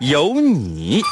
有你。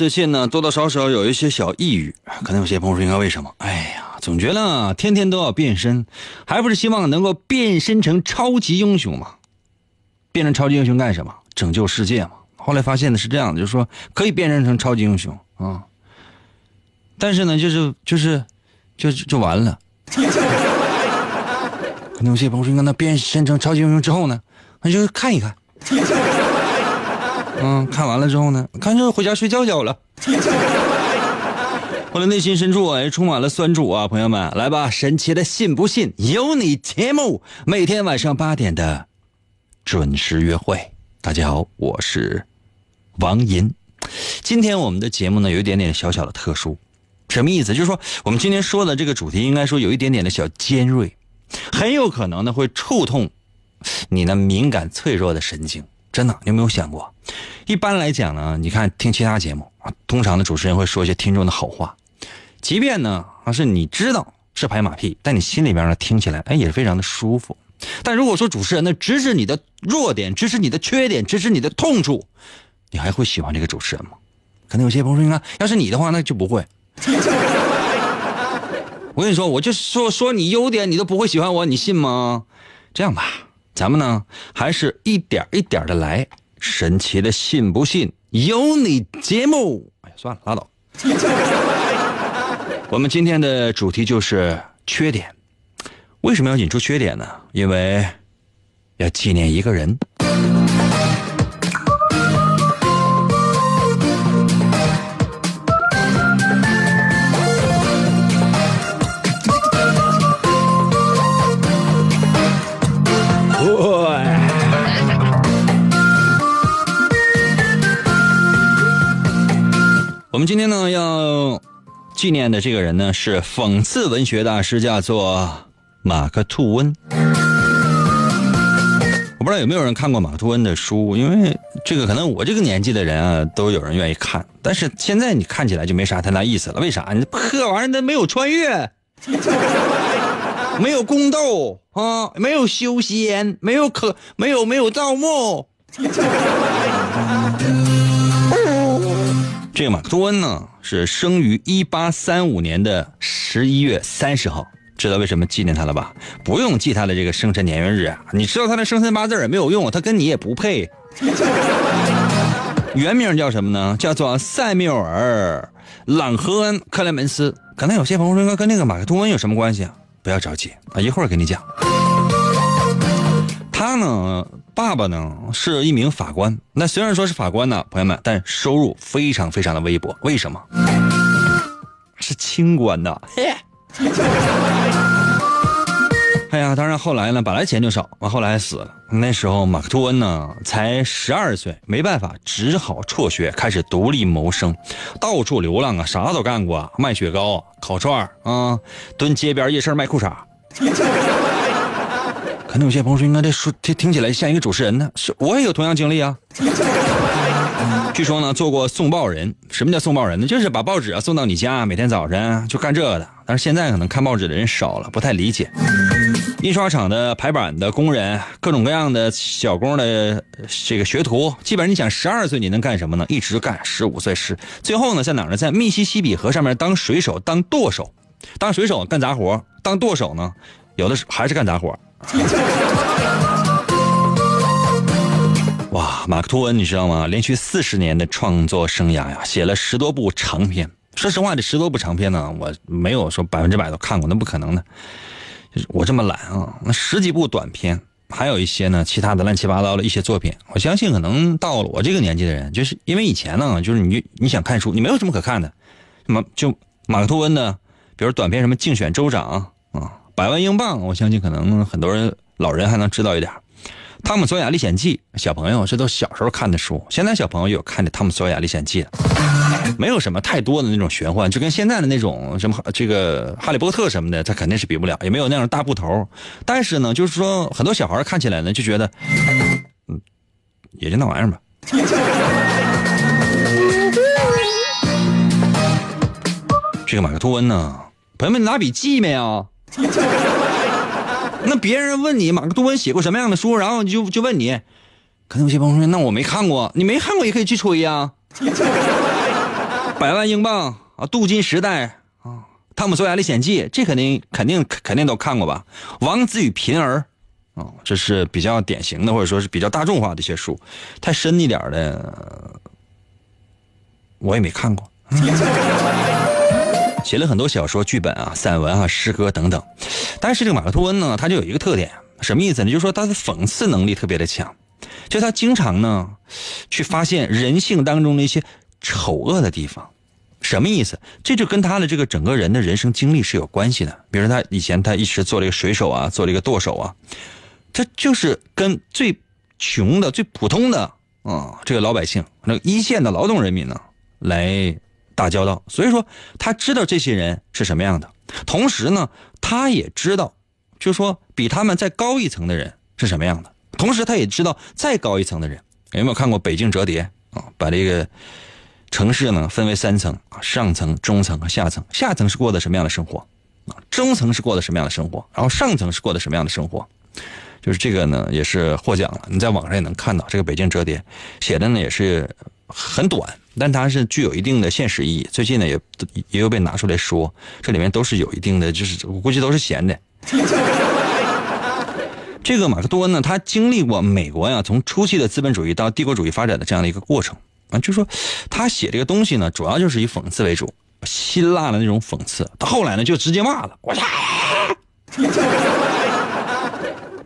最近呢，多多少少有一些小抑郁，可能有些朋友说应该为什么？哎呀，总觉得天天都要变身，还不是希望能够变身成超级英雄嘛？变成超级英雄干什么？拯救世界嘛？后来发现的是这样的，就是说可以变身成超级英雄啊，但是呢，就是就是就就完了。可能有些朋友说，那变身成超级英雄之后呢，那就看一看。嗯，看完了之后呢，看就回家睡觉觉了。我的内心深处哎，充满了酸楚啊，朋友们，来吧，神奇的信不信由你节目，每天晚上八点的准时约会。大家好，我是王银。今天我们的节目呢，有一点点小小的特殊，什么意思？就是说，我们今天说的这个主题，应该说有一点点的小尖锐，很有可能呢会触痛你那敏感脆弱的神经。真的，你有没有想过？一般来讲呢，你看听其他节目啊，通常的主持人会说一些听众的好话，即便呢啊是你知道是拍马屁，但你心里边呢听起来哎也是非常的舒服。但如果说主持人呢直指你的弱点，直指你的缺点，直指你的痛处，你还会喜欢这个主持人吗？可能有些朋友说，你看，要是你的话，那就不会。我跟你说，我就说说你优点，你都不会喜欢我，你信吗？这样吧。咱们呢，还是一点一点的来。神奇的信不信由你节目。哎呀，算了，拉倒。我们今天的主题就是缺点。为什么要引出缺点呢？因为要纪念一个人。我们今天呢要纪念的这个人呢是讽刺文学大师，叫做马克吐温。我不知道有没有人看过马克吐温的书，因为这个可能我这个年纪的人啊都有人愿意看，但是现在你看起来就没啥太大意思了。为啥？你破玩意儿那没有穿越，没有宫斗啊，没有修仙，没有可没有没有盗墓。这个马克吐温呢，是生于一八三五年的十一月三十号，知道为什么纪念他了吧？不用记他的这个生辰年月日啊，你知道他的生辰八字也没有用，他跟你也不配。原名叫什么呢？叫做塞缪尔·朗赫恩·克莱门斯。可能有些朋友说，跟那个马克吐温有什么关系啊？不要着急啊，一会儿给你讲。他呢，爸爸呢是一名法官。那虽然说是法官呢，朋友们，但收入非常非常的微薄。为什么？是清官的。哎呀，当然后来呢，本来钱就少，完后来死了。那时候马克吐温呢才十二岁，没办法，只好辍学，开始独立谋生，到处流浪啊，啥都干过，卖雪糕、烤串啊，蹲街边夜市卖裤衩。可能有些朋友说，应该这说听听起来像一个主持人呢。是我也有同样经历啊。据说呢，做过送报人。什么叫送报人呢？就是把报纸啊送到你家，每天早晨就干这个的。但是现在可能看报纸的人少了，不太理解。印刷厂的排版的工人，各种各样的小工的这个学徒，基本上你想十二岁你能干什么呢？一直干十五岁是最后呢，在哪儿呢？在密西西比河上面当水手，当舵手。当水手干杂活，当舵手呢，有的是还是干杂活。哇，马克吐温你知道吗？连续四十年的创作生涯呀，写了十多部长篇。说实话，这十多部长篇呢，我没有说百分之百都看过，那不可能的。我这么懒啊，那十几部短篇，还有一些呢，其他的乱七八糟的一些作品。我相信可能到了我这个年纪的人，就是因为以前呢，就是你你想看书，你没有什么可看的，什么就马克吐温呢，比如短篇什么竞选州长啊，百万英镑，我相信可能很多人老人还能知道一点。《汤姆索亚历险记》，小朋友这都小时候看的书，现在小朋友有看的《汤姆索亚历险记》没有什么太多的那种玄幻，就跟现在的那种什么这个《哈利波特》什么的，他肯定是比不了，也没有那种大部头。但是呢，就是说很多小孩看起来呢，就觉得，嗯，也就那玩意儿吧。这个马克吐温呢，朋友们拿笔记没有？那别人问你马克吐温写过什么样的书，然后就就问你，可能有些朋友说，那我没看过，你没看过也可以去吹呀。百万英镑啊，镀金时代啊，汤姆索亚历险记，这肯定肯定肯定都看过吧？王子与贫儿啊，这是比较典型的，或者说是比较大众化的一些书。太深一点的，我也没看过。写了很多小说、剧本啊、散文啊、诗歌等等。但是这个马克吐温呢，他就有一个特点，什么意思呢？就是说他的讽刺能力特别的强，就他经常呢去发现人性当中的一些丑恶的地方。什么意思？这就跟他的这个整个人的人生经历是有关系的。比如说他以前他一直做了一个水手啊，做了一个舵手啊，他就是跟最穷的、最普通的啊这个老百姓，那个一线的劳动人民呢来。打交道，所以说他知道这些人是什么样的，同时呢，他也知道，就说比他们再高一层的人是什么样的，同时他也知道再高一层的人。有没有看过《北京折叠》啊？把这个城市呢分为三层啊，上层、中层和下层。下层是过的什么样的生活啊？中层是过的什么样的生活？然后上层是过的什么样的生活？就是这个呢，也是获奖了。你在网上也能看到这个《北京折叠》，写的呢也是很短。但它是具有一定的现实意义。最近呢，也也有被拿出来说，这里面都是有一定的，就是我估计都是闲的。这个马克吐温呢，他经历过美国呀，从初期的资本主义到帝国主义发展的这样的一个过程啊，就说他写这个东西呢，主要就是以讽刺为主，辛辣的那种讽刺。到后来呢，就直接骂了，我操！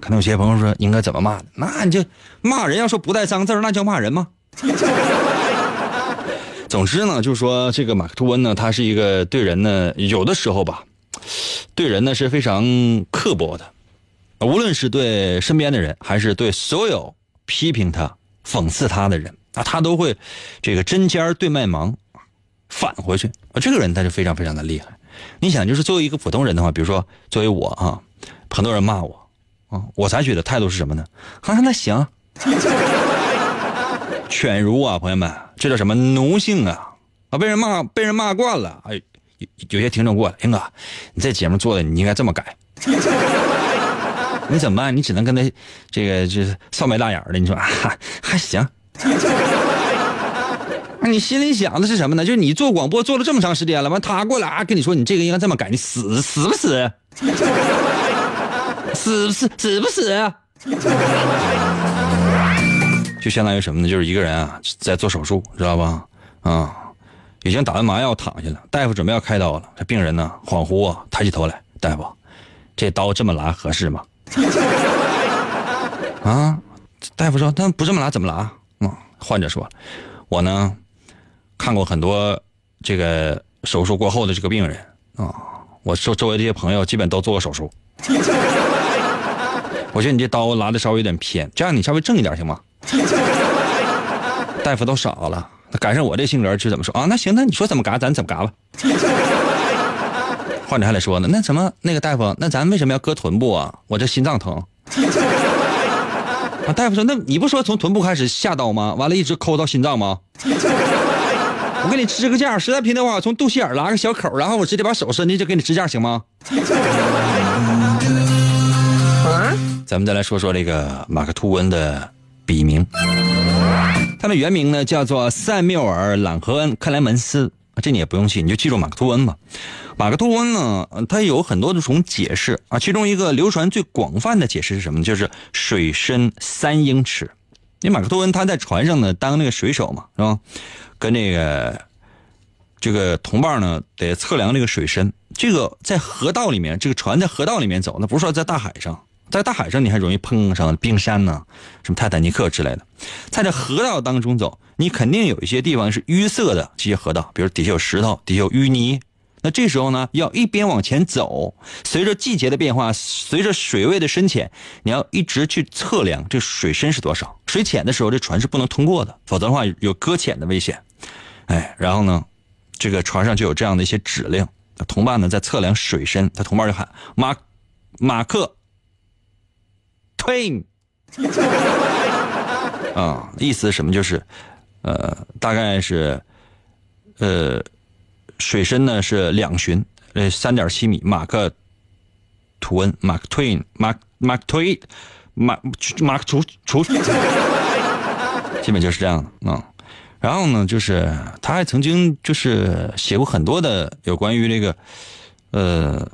可能有些朋友说，应该怎么骂？那你就骂人，要说不带脏字那叫骂人吗？总之呢，就是说这个马克吐温呢，他是一个对人呢，有的时候吧，对人呢是非常刻薄的，无论是对身边的人，还是对所有批评他、讽刺他的人啊，他都会这个针尖对麦芒，返回去啊。这个人他就非常非常的厉害。你想，就是作为一个普通人的话，比如说作为我啊，很多人骂我啊，我采取的态度是什么呢？啊，那行。犬儒啊，朋友们，这叫什么奴性啊？啊，被人骂，被人骂惯了。哎，有有些听众过来，英哥，你这节目做的你应该这么改。你怎么办？你只能跟他这个就是扫眉大眼的。你说还还行。那你心里想的是什么呢？就是你做广播做了这么长时间了，完他过来啊跟你说你这个应该这么改，你死 死不死？死不死死不死？就相当于什么呢？就是一个人啊，在做手术，知道吧？啊，已经打完麻药躺下了，大夫准备要开刀了。这病人呢，恍惚啊，抬起头来，大夫，这刀这么拉合适吗？啊，大夫说，那不这么拉怎么拉？嗯，患者说，我呢，看过很多这个手术过后的这个病人啊，我周周围这些朋友基本都做过手术。我觉得你这刀拉的稍微有点偏，这样你稍微正一点行吗？大夫都傻了，赶上我这性格就怎么说啊？那行，那你说怎么嘎，咱怎么嘎吧。患者还得说呢，那什么那个大夫，那咱为什么要割臀部啊？我这心脏疼。啊，大夫说，那你不说从臀部开始下刀吗？完了，一直抠到心脏吗？我给你支个架，实在不行的话，从肚脐眼拉个小口，然后我直接把手伸进去给你支架，行吗？啊咱们再来说说这个马克吐温的。笔名，他的原名呢叫做塞缪尔·朗和恩·克莱门斯这你也不用记，你就记住马克吐温吧。马克吐温呢，他有很多的种解释啊，其中一个流传最广泛的解释是什么？就是水深三英尺。因为马克吐温他在船上呢当那个水手嘛，是吧？跟那个这个同伴呢得测量这个水深。这个在河道里面，这个船在河道里面走，那不是说在大海上。在大海上，你还容易碰上冰山呢，什么泰坦尼克之类的。在这河道当中走，你肯定有一些地方是淤塞的，这些河道，比如底下有石头，底下有淤泥。那这时候呢，要一边往前走，随着季节的变化，随着水位的深浅，你要一直去测量这水深是多少。水浅的时候，这船是不能通过的，否则的话有搁浅的危险。哎，然后呢，这个船上就有这样的一些指令。同伴呢在测量水深，他同伴就喊马马克。Twin，啊，意思什么？就是，呃，大概是，呃，水深呢是两寻，呃，三点七米。马克吐温，马克 Twin，马马克 Twin，马马克除除，基本就是这样的啊。然后呢，就是他还曾经就是写过很多的有关于这个，呃。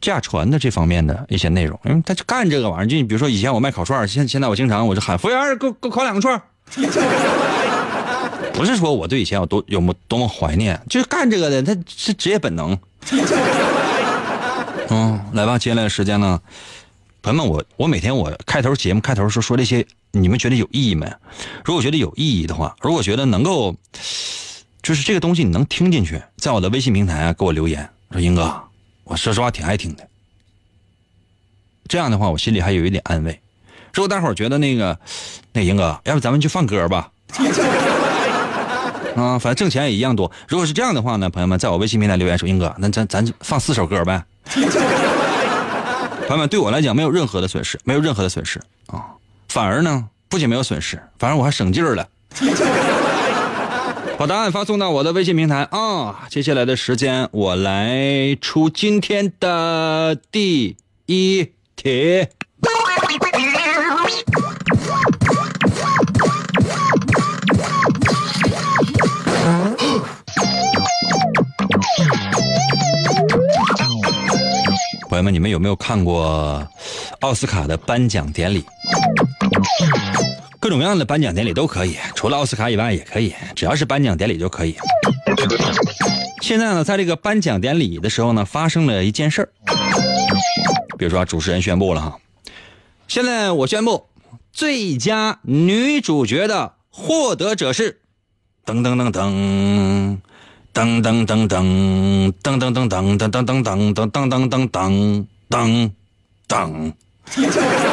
驾船的这方面的一些内容，因为他就干这个玩意儿。就你比如说，以前我卖烤串现现在我经常我就喊服务员，给我给我烤两个串 不是说我对以前有多有么多么怀念，就是干这个的，他是职业本能。嗯，来吧，接下来的时间呢，朋友们，我我每天我开头节目开头说说这些，你们觉得有意义没？如果觉得有意义的话，如果觉得能够，就是这个东西你能听进去，在我的微信平台给我留言，说英哥。我说实话挺爱听的，这样的话我心里还有一点安慰。如果大伙儿觉得那个，那英哥，要不咱们就放歌吧？啊，反正挣钱也一样多。如果是这样的话呢，朋友们在我微信平台留言说，英哥，那咱咱放四首歌呗。朋友们，对我来讲没有任何的损失，没有任何的损失啊，反而呢不仅没有损失，反而我还省劲儿了。把答案发送到我的微信平台啊！接下来的时间，我来出今天的第一题。朋友们，你们有没有看过奥斯卡的颁奖典礼？各种各样的颁奖典礼都可以，除了奥斯卡以外也可以，只要是颁奖典礼就可以。现在呢，在这个颁奖典礼的时候呢，发生了一件事儿。比如说，主持人宣布了哈，现在我宣布，最佳女主角的获得者是，噔噔噔噔，噔噔噔噔，噔噔噔噔噔噔噔噔噔噔噔噔噔噔。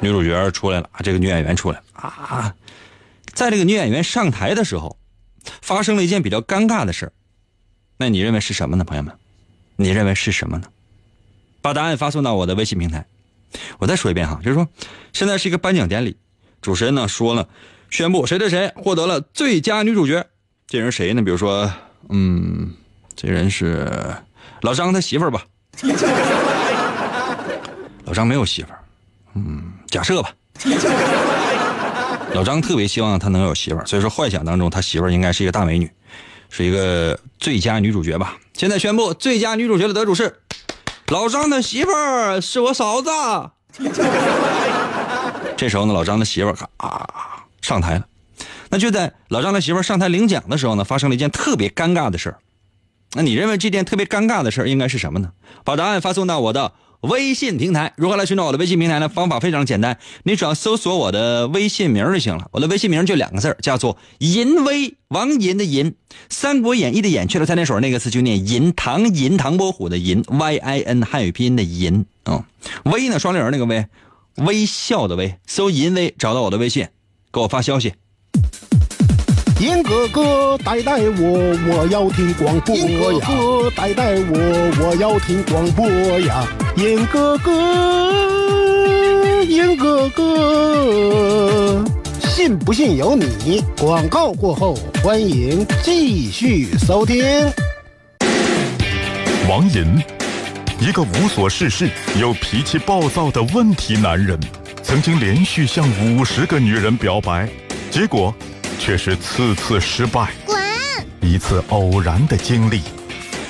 女主角出来了这个女演员出来了啊！在这个女演员上台的时候，发生了一件比较尴尬的事那你认为是什么呢，朋友们？你认为是什么呢？把答案发送到我的微信平台。我再说一遍哈，就是说，现在是一个颁奖典礼，主持人呢说了，宣布谁谁谁获得了最佳女主角。这人谁呢？比如说，嗯，这人是老张他媳妇儿吧？老张没有媳妇儿。嗯，假设吧。老张特别希望他能有媳妇儿，所以说幻想当中他媳妇儿应该是一个大美女，是一个最佳女主角吧。现在宣布最佳女主角的得主是老张的媳妇儿，是我嫂子。这时候呢，老张的媳妇儿啊上台了。那就在老张的媳妇儿上台领奖的时候呢，发生了一件特别尴尬的事儿。那你认为这件特别尴尬的事儿应该是什么呢？把答案发送到我的。微信平台如何来寻找我的微信平台呢？方法非常简单，你只要搜索我的微信名就行了。我的微信名就两个字叫做“银威”，王银的银，《三国演义》的演去了三点水那个字就念银，唐银，唐伯虎的银，Y I N 汉语拼音的银啊，威呢双立人那个威，微笑的微，搜“银威”找到我的微信，给我发消息。银哥哥，带带我，我要听广播呀！银哥哥，带带我，我要听广播呀！银哥哥，银哥哥，信不信由你。广告过后，欢迎继续收听。王银，一个无所事事又脾气暴躁的问题男人，曾经连续向五十个女人表白，结果。却是次次失败。滚！一次偶然的经历，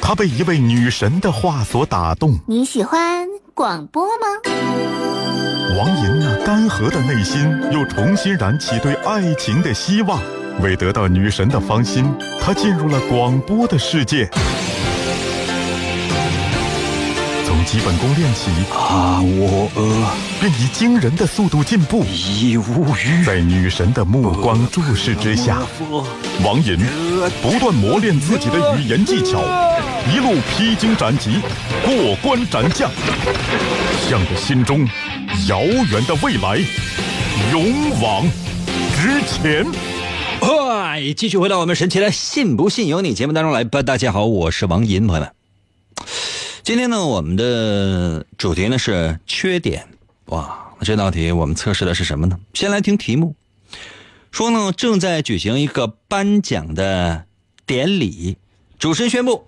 他被一位女神的话所打动。你喜欢广播吗？王莹那干涸的内心又重新燃起对爱情的希望。为得到女神的芳心，他进入了广播的世界。基本功练习，啊，我呃便以惊人的速度进步。已无语。在女神的目光注视之下，王银不断磨练自己的语言技巧，一路披荆斩棘，过关斩将，向着心中遥远的未来勇往直前。嗨，继续回到我们神奇的“信不信由你”节目当中来吧。大家好，我是王银，朋友们。今天呢，我们的主题呢是缺点。哇，这道题我们测试的是什么呢？先来听题目，说呢正在举行一个颁奖的典礼，主持人宣布，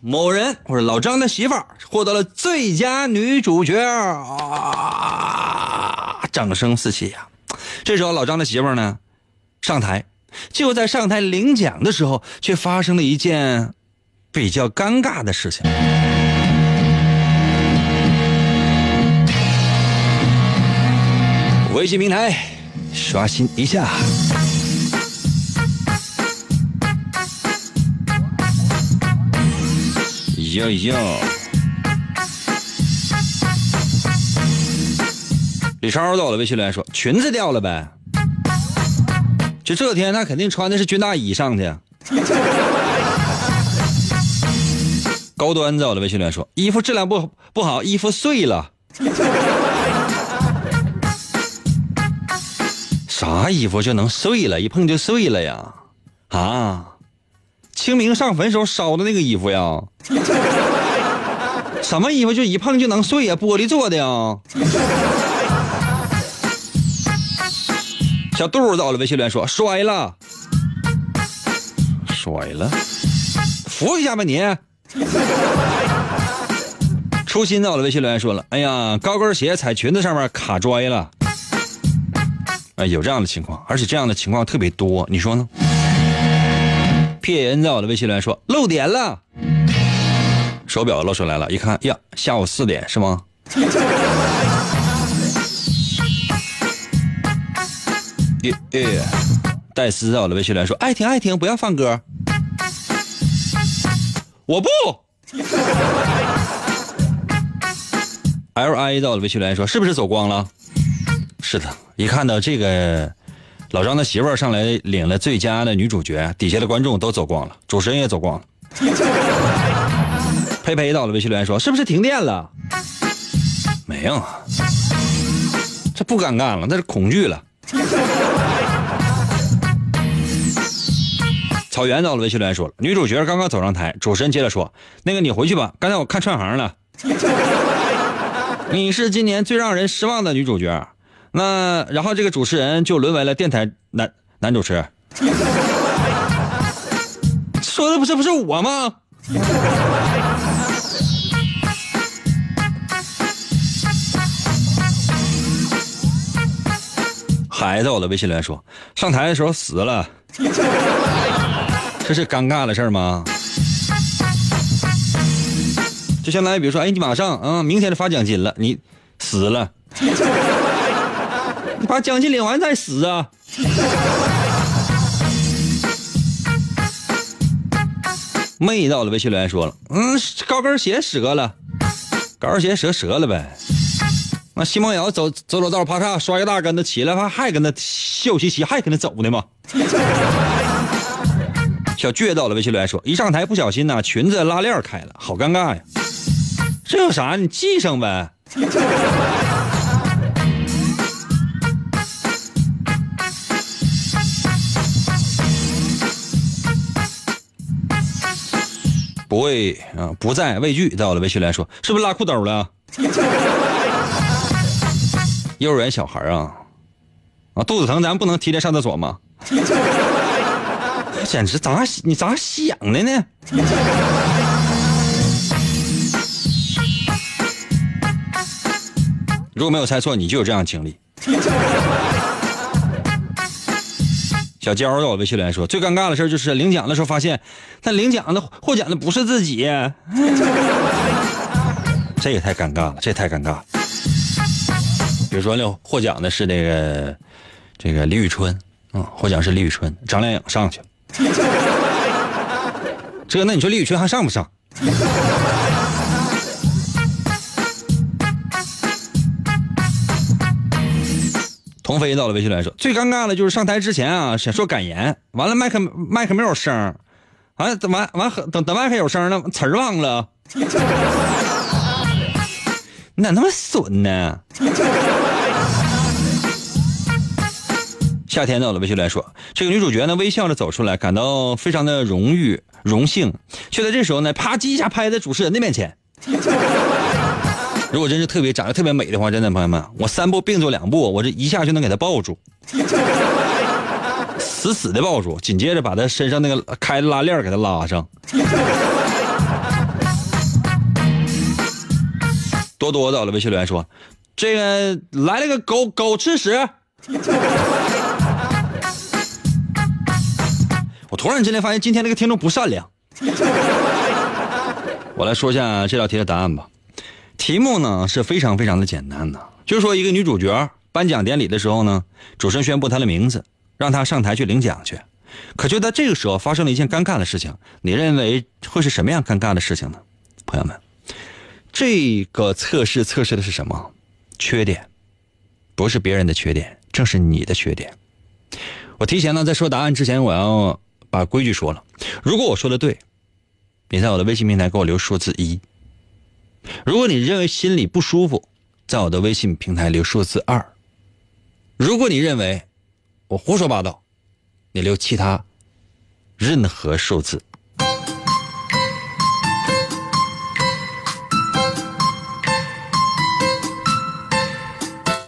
某人或者老张的媳妇儿获得了最佳女主角啊！掌声四起呀！这时候老张的媳妇儿呢上台。就在上台领奖的时候，却发生了一件比较尴尬的事情。微信平台刷新一下，哟哟，李超到了，微信留言说裙子掉了呗。就这天，他肯定穿的是军大衣上的。高端在我的微信里面说，衣服质量不不好，衣服碎了。啥衣服就能碎了？一碰就碎了呀？啊？清明上坟时候烧的那个衣服呀？什么衣服就一碰就能碎呀？玻璃做的呀？小杜到了，微信留言说摔了，摔了，扶一下吧你。初心到了，微信留言说了，哎呀，高跟鞋踩裙子上面卡拽了，啊，有这样的情况，而且这样的情况特别多，你说呢？骗人在我的微信留言说漏点了，手表露出来了，一看呀，下午四点是吗？耶，戴斯在我的微信里说：“爱听爱听，不要放歌。”我不。L I 在我的微信里说：“是不是走光了？”是的，一看到这个老张的媳妇儿上来领了最佳的女主角，底下的观众都走光了，主持人也走光了。佩佩到了微信留言说：“是不是停电了？”没有，这不尴尬了，那是恐惧了。草原到了，微信留言说了，女主角刚刚走上台，主持人接着说：“那个你回去吧，刚才我看串行了，你是今年最让人失望的女主角。”那然后这个主持人就沦为了电台男男主持。说的不是不是我吗？孩子，我的微信留言说，上台的时候死了。这是尴尬的事吗？就相当于，比如说，哎，你马上，嗯，明天就发奖金了，你死了，把奖金领完再死啊！妹到了，微信留言说了，嗯，高跟鞋折了，高跟鞋折折了呗。那奚梦瑶走走走道，啪嚓摔个大跟头，起来还还跟那笑嘻嘻，还跟那走呢嘛？小倔到了，微信留言说：“一上台不小心呐，裙子拉链开了，好尴尬呀！这有啥？你系上呗。”不会啊，不在畏惧。在我的，微信留言说：“是不是拉裤兜了？” 幼儿园小孩啊，啊，肚子疼，咱不能提前上厕所吗？简直咋你咋想的呢？如果没有猜错，你就有这样的经历。小娇到我微信来说，最尴尬的事就是领奖的时候发现，他领奖的获奖的不是自己，这也太尴尬了，这也太尴尬了。比如说那获奖的是那个这个李宇春，嗯，获奖是李宇春，张靓颖上去了，这那你说李宇春还上不上？童飞到了微信来说，最尴尬的就是上台之前啊，想说感言，完了麦克麦克没有声完完完等等麦克有声了，词儿忘了，你咋那么损呢？夏天到了，微信来说，这个女主角呢微笑着走出来，感到非常的荣誉荣幸，却在这时候呢啪叽一下拍在主持人的面前。如果真是特别长得特别美的话，真的朋友们，我三步并作两步，我这一下就能给她抱住，死死的抱住，紧接着把她身上那个开拉链给她拉上。多多到了，微信留言说，这个来了个狗狗吃屎。我突然之间发现今天这个听众不善良。我来说一下这道题的答案吧。题目呢是非常非常的简单的，就是说一个女主角颁奖典礼的时候呢，主持人宣布她的名字，让她上台去领奖去。可就在这个时候发生了一件尴尬的事情，你认为会是什么样尴尬的事情呢？朋友们，这个测试测试的是什么？缺点，不是别人的缺点，正是你的缺点。我提前呢在说答案之前，我要把规矩说了。如果我说的对，你在我的微信平台给我留数字一。如果你认为心里不舒服，在我的微信平台留数字二。如果你认为我胡说八道，你留其他任何数字。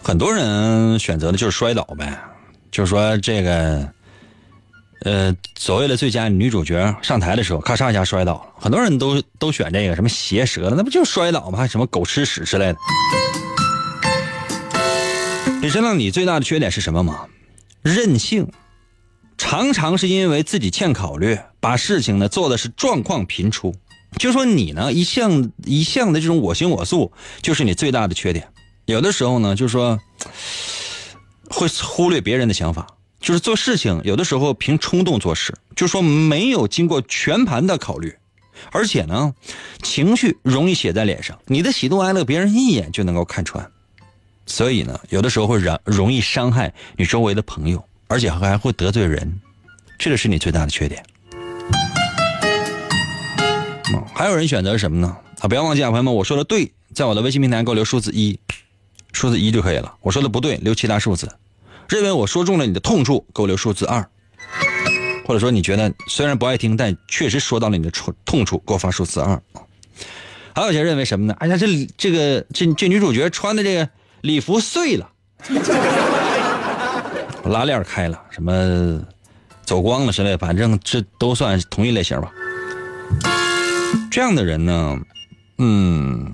很多人选择的就是摔倒呗，就是说这个。呃，所谓的最佳女主角上台的时候，咔嚓一下摔倒了。很多人都都选这个什么鞋折了，那不就摔倒吗？还什么狗吃屎之类的。你知道你最大的缺点是什么吗？任性，常常是因为自己欠考虑，把事情呢做的是状况频出。就说你呢一向一向的这种我行我素，就是你最大的缺点。有的时候呢，就说会忽略别人的想法。就是做事情有的时候凭冲动做事，就说没有经过全盘的考虑，而且呢，情绪容易写在脸上，你的喜怒哀乐别人一眼就能够看穿，所以呢，有的时候会让容易伤害你周围的朋友，而且还会得罪人，这个是你最大的缺点。还有人选择什么呢？啊，不要忘记啊，朋友们，我说的对，在我的微信平台给我留数字一，数字一就可以了。我说的不对，留其他数字。认为我说中了你的痛处，给我留数字二；或者说你觉得虽然不爱听，但确实说到了你的痛痛处，给我发数字二。还有些认为什么呢？哎呀，这这个这这女主角穿的这个礼服碎了，拉链开了，什么走光了之类，反正这都算同一类型吧。这样的人呢，嗯，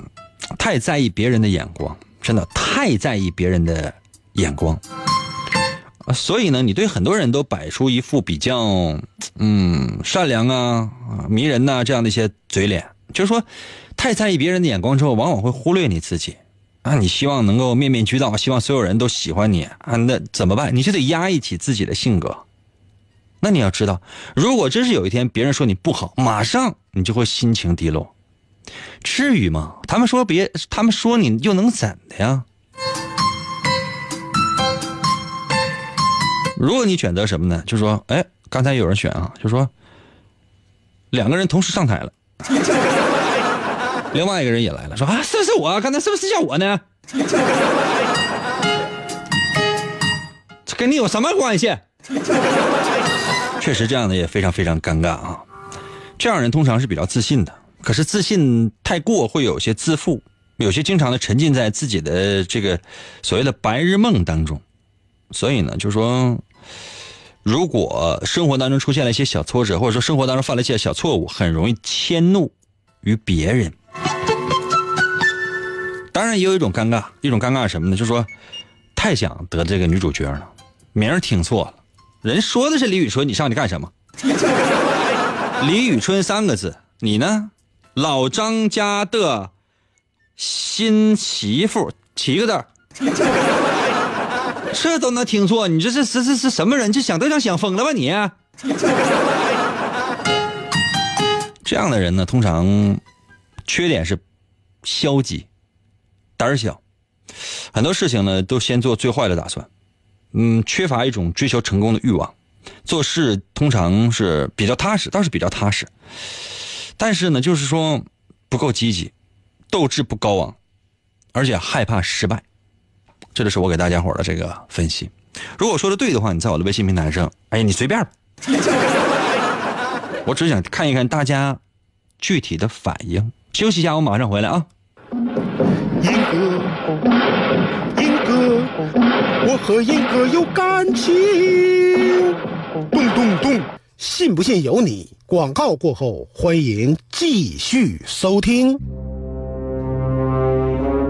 太在意别人的眼光，真的太在意别人的眼光。所以呢，你对很多人都摆出一副比较，嗯，善良啊、迷人呐这样的一些嘴脸，就是说，太在意别人的眼光之后，往往会忽略你自己。啊，你希望能够面面俱到，希望所有人都喜欢你啊，那怎么办？你就得压抑起自己的性格。那你要知道，如果真是有一天别人说你不好，马上你就会心情低落。至于吗？他们说别，他们说你又能怎的呀？如果你选择什么呢？就说，哎，刚才有人选啊，就说两个人同时上台了，另外一个人也来了，说啊，是不是我？刚才是不是叫我呢？这跟你有什么关系？确实，这样的也非常非常尴尬啊。这样人通常是比较自信的，可是自信太过会有些自负，有些经常的沉浸在自己的这个所谓的白日梦当中。所以呢，就是说，如果生活当中出现了一些小挫折，或者说生活当中犯了一些小错误，很容易迁怒于别人。当然，也有一种尴尬，一种尴尬是什么呢？就是说，太想得这个女主角了，名儿听错了，人说的是李宇春，你上去干什么？李宇春三个字，你呢？老张家的新媳妇，七个字这都能听错？你这是是是是什么人？这想对象想疯了吧你？这样的人呢，通常缺点是消极、胆小，很多事情呢都先做最坏的打算，嗯，缺乏一种追求成功的欲望，做事通常是比较踏实，倒是比较踏实，但是呢，就是说不够积极，斗志不高昂，而且害怕失败，这就是我给大家伙的这个分析。如果说的对的话，你在我的微信平台上，哎，你随便吧。我只想看一看大家具体的反应。休息一下，我马上回来啊。英哥，英哥，我和英哥有感情。咚咚咚，信不信由你。广告过后，欢迎继续收听。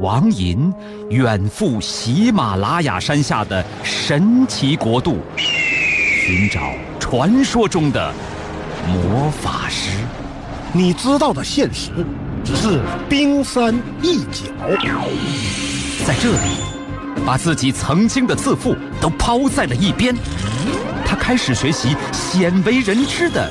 王寅远赴喜马拉雅山下的神奇国度，寻找传说中的魔法师。你知道的现实只是冰山一角。在这里，把自己曾经的自负都抛在了一边，他开始学习鲜为人知的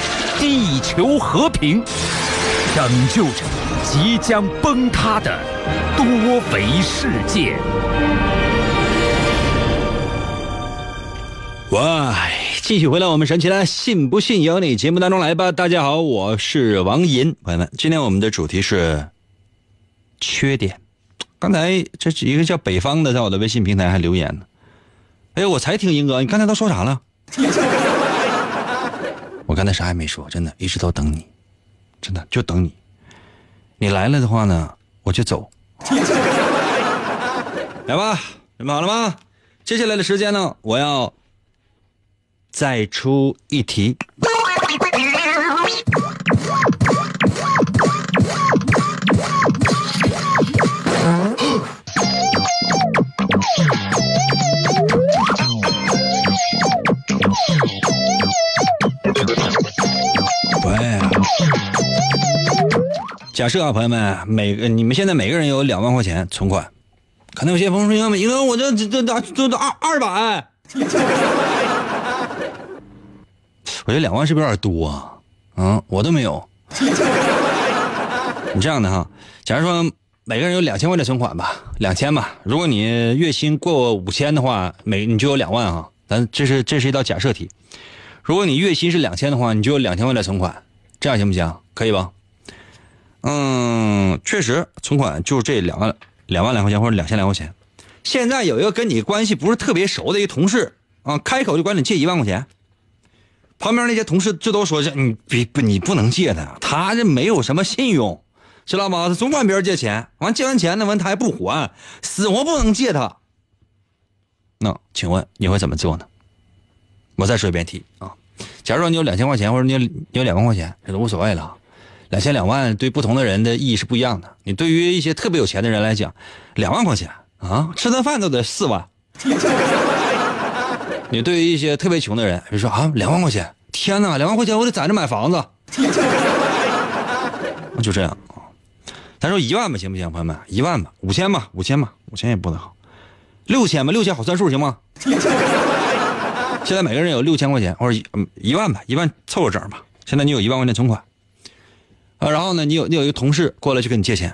地球和平，拯救着即将崩塌的多维世界。喂，继续回来我们神奇的“信不信由你”节目当中来吧。大家好，我是王银，朋友们，今天我们的主题是缺点。刚才这一个叫北方的，在我的微信平台还留言呢。哎，我才听英哥，你刚才都说啥了？我刚才啥也没说，真的，一直都等你，真的就等你。你来了的话呢，我就走。来吧，准备好了吗？接下来的时间呢，我要再出一题。假设啊，朋友们，每个你们现在每个人有两万块钱存款，可能有些朋友说，因为，我这这这这这二二百，我觉得两万是不是有点多啊？嗯，我都没有。你这样的哈，假如说每个人有两千块的存款吧，两千吧。如果你月薪过五千的话，每你就有两万哈。咱这是这是一道假设题。如果你月薪是两千的话，你就有两千块的存款，这样行不行？可以吧？嗯，确实，存款就是这两万两万两块钱或者两千来块钱。现在有一个跟你关系不是特别熟的一同事啊，开口就管你借一万块钱。旁边那些同事这都说这你别你不能借他，他这没有什么信用，知道吗？他总管别人借钱，完借完钱呢，完他还不还，死活不能借他。那请问你会怎么做呢？我再说一遍题啊，假如说你有两千块钱，或者你有你有两万块钱，这都无所谓了。两千两万对不同的人的意义是不一样的。你对于一些特别有钱的人来讲，两万块钱啊，吃顿饭都得四万。你对于一些特别穷的人，比如说啊，两万块钱，天哪，两万块钱我得攒着买房子。那就这样啊，咱说一万吧，行不行，朋友们？一万吧，五千吧，五千吧，五千也不能好，六千吧，六千好算数行吗？现在每个人有六千块钱，或者一一万吧，一万凑个整吧。现在你有一万块钱存款，啊，然后呢，你有你有一个同事过来去跟你借钱，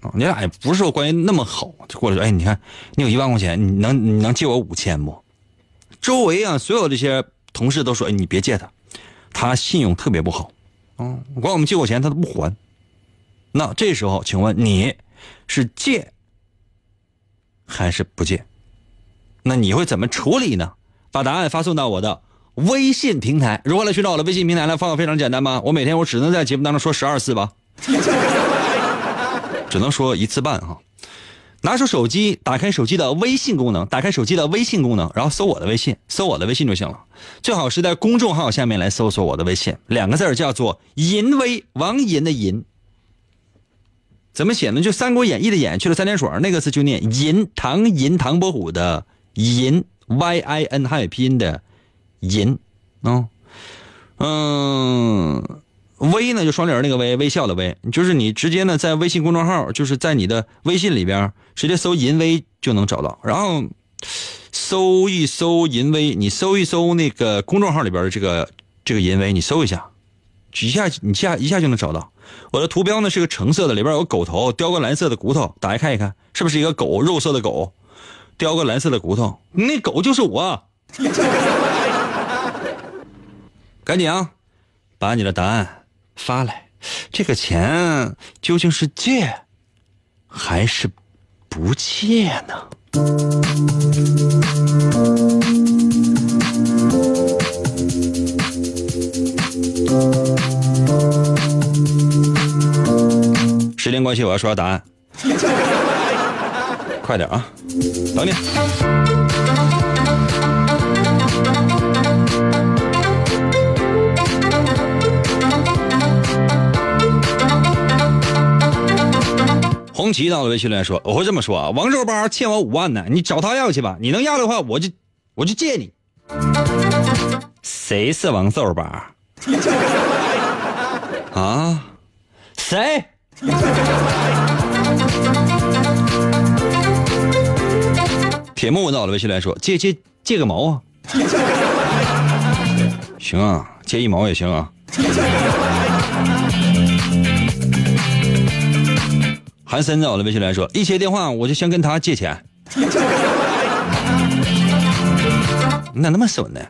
啊，你俩也不是说关系那么好，就过来说，哎，你看你有一万块钱，你能你能借我五千不？周围啊，所有这些同事都说，哎，你别借他，他信用特别不好，嗯，管我们借过钱他都不还。那这时候，请问你是借还是不借？那你会怎么处理呢？把答案发送到我的微信平台。如何来寻找我的微信平台呢？方法非常简单吧？我每天我只能在节目当中说十二次吧，只能说一次半哈。拿出手机，打开手机的微信功能，打开手机的微信功能，然后搜我的微信，搜我的微信就行了。最好是在公众号下面来搜索我的微信，两个字叫做“银威”，王银的银。怎么写呢？就《三国演义》的演去了三点水，那个字就念银，唐银，唐伯虎的银，Y I N，汉语拼音的银，啊，嗯，微呢就双人那个微，微笑的微，就是你直接呢在微信公众号，就是在你的微信里边直接搜银威就能找到，然后搜一搜银威，你搜一搜那个公众号里边的这个这个银威，你搜一下，一下你下一下就能找到。我的图标呢是个橙色的，里边有个狗头，雕个蓝色的骨头，打开看一看，是不是一个狗？肉色的狗，叼个蓝色的骨头，那狗就是我。赶紧啊，把你的答案发来。这个钱究竟是借还是不借呢？时间关系，我要说下答案。快点啊，等你。红旗到了微信来说：“我会这么说啊，王肉包欠我五万呢，你找他要去吧。你能要的话，我就我就借你。谁是王肉包？啊？谁？铁木到了微信来说：借借借个毛啊？行啊，借一毛也行啊。”韩森在我的微信来说，一接电话我就先跟他借钱，你咋那么损呢？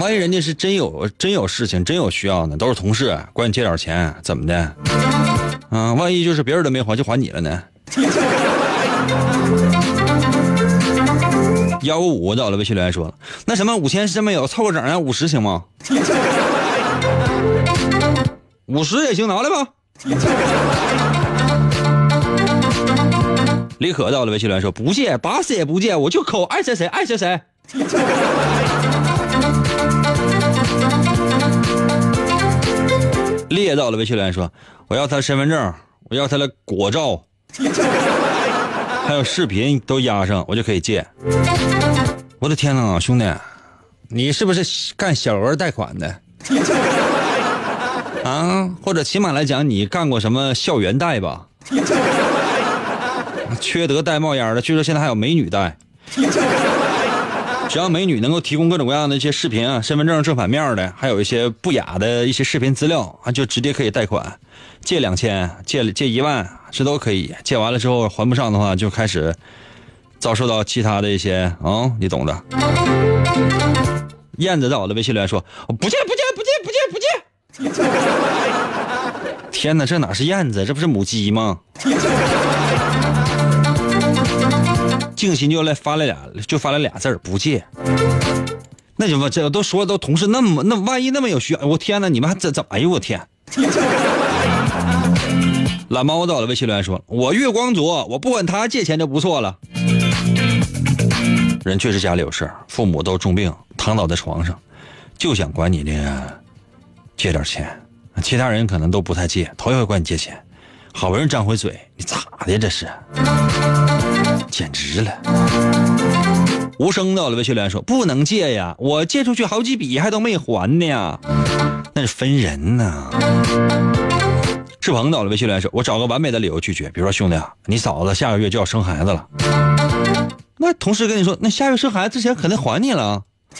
万一人家是真有真有事情，真有需要呢？都是同事，管你借点钱，怎么的？啊，万一就是别人都没还，就还你了呢？幺五五到了微信留言说了，那什么五千是真没有，凑个整，五十行吗？五十也行，拿来吧。李可到了微信留言说不借，打死也不借，我就抠，爱谁谁爱谁谁。烈到了微信留言说我要他身份证，我要他的果照，还有视频都压上，我就可以借。我的天哪，兄弟，你是不是干小额贷款的？啊，或者起码来讲，你干过什么校园贷吧？缺德带冒烟的，据说现在还有美女贷。只要美女能够提供各种各样的一些视频啊，身份证正反面的，还有一些不雅的一些视频资料啊，就直接可以贷款，借两千，借借一万，这都可以。借完了之后还不上的话，就开始遭受到其他的一些啊，你懂的。燕子在我的微信里说：“不借，不借，不借，不借，不借。”天哪，这哪是燕子，这不是母鸡吗？静心就来发了俩，就发了俩字儿不借。那什么这都说都同事那么那万一那么有需要，我天哪，你们还怎怎么？哎呦我天！懒猫到了微信留言说：“我月光族，我不管他借钱就不错了。”人确实家里有事儿，父母都重病，躺倒在床上，就想管你这借点钱。其他人可能都不太借，头一回管你借钱，好不容易张回嘴，你咋的这是？简直了！无声到了微信留言说不能借呀，我借出去好几笔还都没还呢，那是分人呢。志鹏到了微信留言说，我找个完美的理由拒绝，比如说兄弟啊，你嫂子下个月就要生孩子了，那同事跟你说，那下月生孩子之前肯定还你了，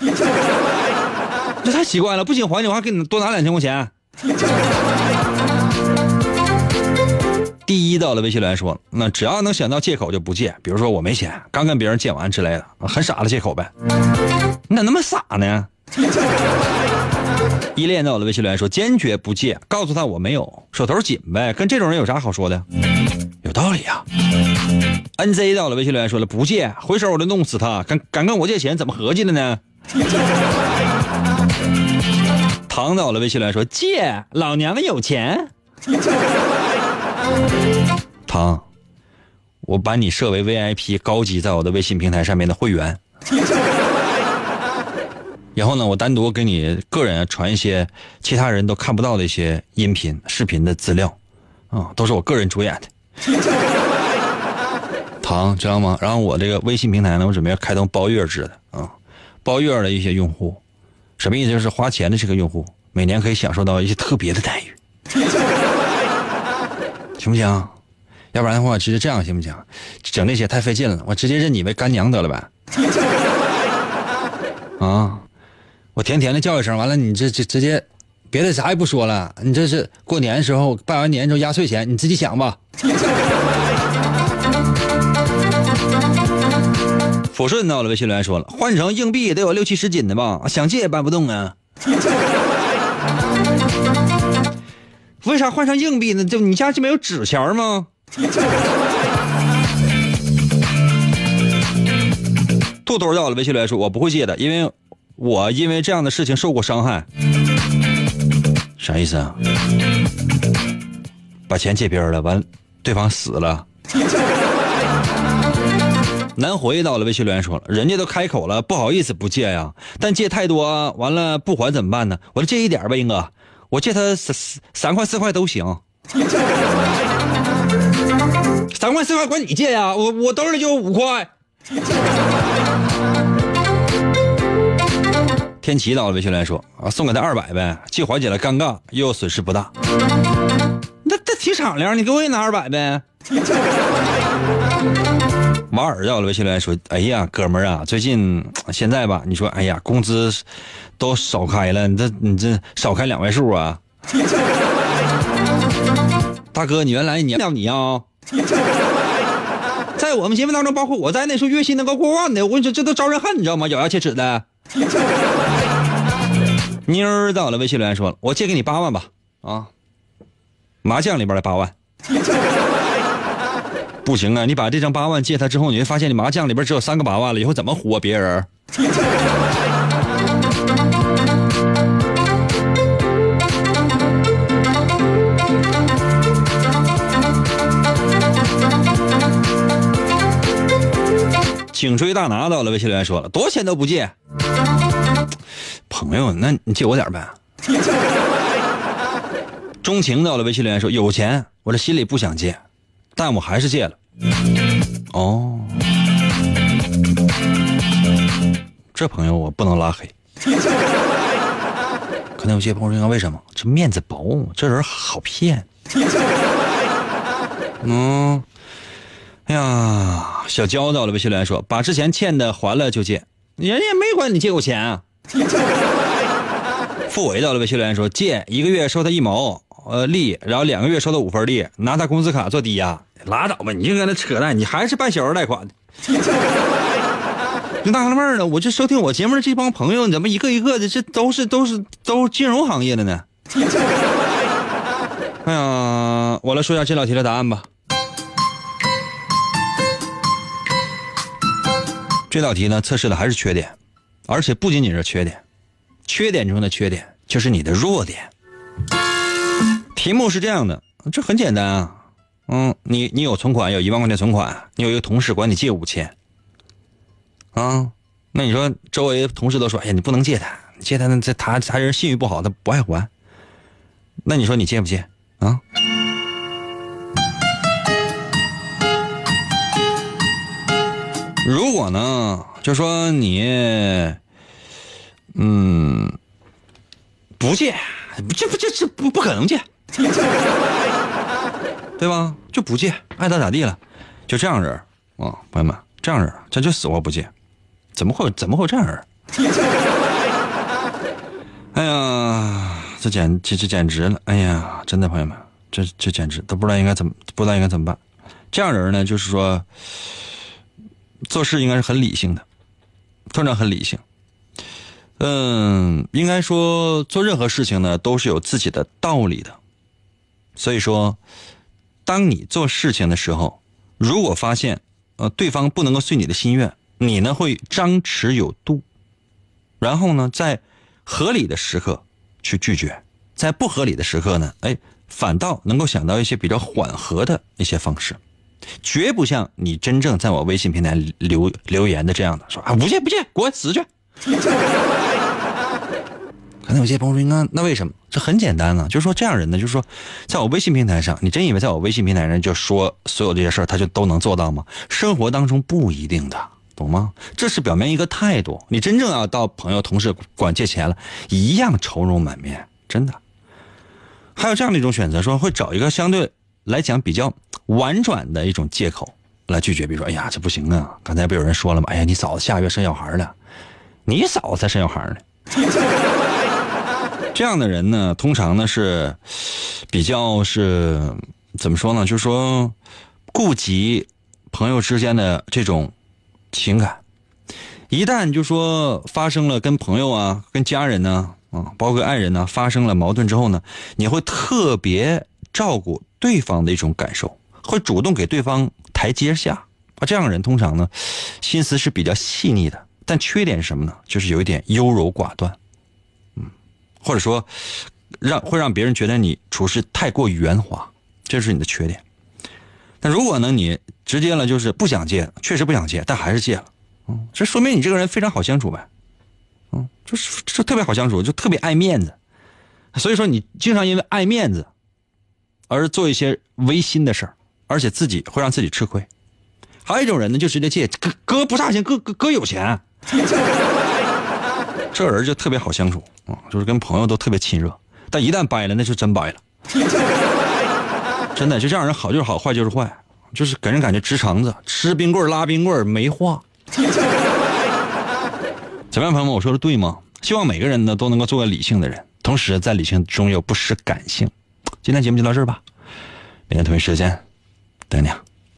这太奇怪了，不仅还你，我还给你多拿两千块钱。第一到了微信留言说，那只要能想到借口就不借，比如说我没钱，刚跟别人借完之类的，很傻的借口呗。你咋那么傻呢？依恋到了微信留言说坚决不借，告诉他我没有，手头紧呗，跟这种人有啥好说的？有道理啊。NZ 到了微信留言说了不借，回手我就弄死他，敢敢跟我借钱，怎么合计的呢？唐到了微信留言说借，老娘们有钱。唐，我把你设为 VIP 高级，在我的微信平台上面的会员。然后呢，我单独给你个人传一些其他人都看不到的一些音频、视频的资料，啊，都是我个人主演的。唐知道吗？然后我这个微信平台呢，我准备要开通包月制的啊，包月的一些用户，什么意思？就是花钱的这个用户，每年可以享受到一些特别的待遇，行不行？要不然的话，直接这样行不行？整那些太费劲了，我直接认你为干娘得了呗。啊。我甜甜的叫一声，完了你这这直接，别的啥也不说了，你这是过年的时候拜完年之后压岁钱，你自己想吧。抚顺到了，微信留言说了，换成硬币也得有六七十斤的吧，想借也搬不动啊。为啥换成硬币呢？就你家就没有纸钱吗？兔兔到了，微信留言说，我不会借的，因为。我因为这样的事情受过伤害，啥意思啊？把钱借别人了，完，对方死了。南回到了，微信留言说了，人家都开口了，不好意思不借呀，但借太多，完了不还怎么办呢？我就借一点呗，英哥，我借他三三块四块都行。三块四块管你借呀，我我兜里就五块。天奇到了，微信来说啊，送给他二百呗，既缓解了尴尬，又损失不大。那这挺敞亮，你给我也拿二百呗。马尔在我的，微信来说，哎呀，哥们儿啊，最近现在吧，你说，哎呀，工资都少开了，你这你这少开两位数啊。大哥，你原来你要你啊，在我们节目当中，包括我在内，说月薪能够过万的，我跟你说，这都招人恨，你知道吗？咬牙切齿的。妞儿到了，微信留言说了：“我借给你八万吧，啊，麻将里边的八万，不行啊！你把这张八万借他之后，你会发现你麻将里边只有三个八万了，以后怎么活别人？”颈椎大拿到了，微信留言说了：“多少钱都不借。”朋友，那你借我点呗。钟情到了，微信留言说有钱，我这心里不想借，但我还是借了。哦，这朋友我不能拉黑。可能有些朋友说为什么？这面子薄，这人好骗。嗯，哎呀，小娇到了，微信留言说把之前欠的还了就借，人家没管你借过钱啊。付伟到了微信留言说借一个月收他一毛呃利，然后两个月收他五分利，拿他工资卡做抵押，拉倒吧，你就搁那扯淡，你还是办小额贷款的。就纳了闷了，我就收听我节目的这帮朋友，怎么一个一个的，这都是都是都是金融行业的呢？哎呀，我来说一下这道题的答案吧。这道题呢，测试的还是缺点。而且不仅仅是缺点，缺点中的缺点就是你的弱点。题目是这样的，这很简单啊，嗯，你你有存款，有一万块钱存款，你有一个同事管你借五千，啊，那你说周围同事都说，哎呀，你不能借他，借他那这他他人信誉不好，他不爱还。那你说你借不借啊？如果呢？就说你，嗯，不借，这不这这不不可能借，对吧？就不借，爱咋咋地了，就这样人啊，朋友们，这样人这就死活不借，怎么会怎么会这样人？哎呀，这简这这简直了！哎呀，真的朋友们，这这简直都不知道应该怎么不知道应该怎么办。这样人呢，就是说做事应该是很理性的，通常很理性。嗯，应该说做任何事情呢，都是有自己的道理的。所以说，当你做事情的时候，如果发现呃对方不能够遂你的心愿，你呢会张弛有度，然后呢在合理的时刻去拒绝，在不合理的时刻呢，哎，反倒能够想到一些比较缓和的一些方式，绝不像你真正在我微信平台留留言的这样的说啊不借不借，滚死去。可能有些朋友说，那那为什么？这很简单呢，就是说这样人呢，就是说，在我微信平台上，你真以为在我微信平台上就说所有这些事儿，他就都能做到吗？生活当中不一定的，懂吗？这是表面一个态度，你真正要到朋友、同事管借钱了，一样愁容满面，真的。还有这样的一种选择，说会找一个相对来讲比较婉转的一种借口来拒绝，比如说，哎呀，这不行啊，刚才不有人说了吗？哎呀，你嫂子下月生小孩了，你嫂子才生小孩呢。这样的人呢，通常呢是比较是怎么说呢？就是说顾及朋友之间的这种情感。一旦就说发生了跟朋友啊、跟家人呢啊，包括爱人呢发生了矛盾之后呢，你会特别照顾对方的一种感受，会主动给对方台阶下。啊，这样的人通常呢心思是比较细腻的，但缺点是什么呢？就是有一点优柔寡断。或者说，让会让别人觉得你处事太过圆滑，这是你的缺点。但如果呢，你直接了就是不想借，确实不想借，但还是借了，嗯，这说明你这个人非常好相处呗，嗯，就是这特别好相处，就特别爱面子。所以说，你经常因为爱面子而做一些违心的事儿，而且自己会让自己吃亏。还有一种人呢，就直接借，哥哥不差钱，哥哥哥有钱。这人就特别好相处啊，就是跟朋友都特别亲热，但一旦掰了，那就真掰了。真的，就这样人好就是好，坏就是坏，就是给人感觉直肠子，吃冰棍拉冰棍没话。怎么样，朋友们，我说的对吗？希望每个人呢都能够做个理性的人，同时在理性中又不失感性。今天节目就到这儿吧，明天同一时间等你。啊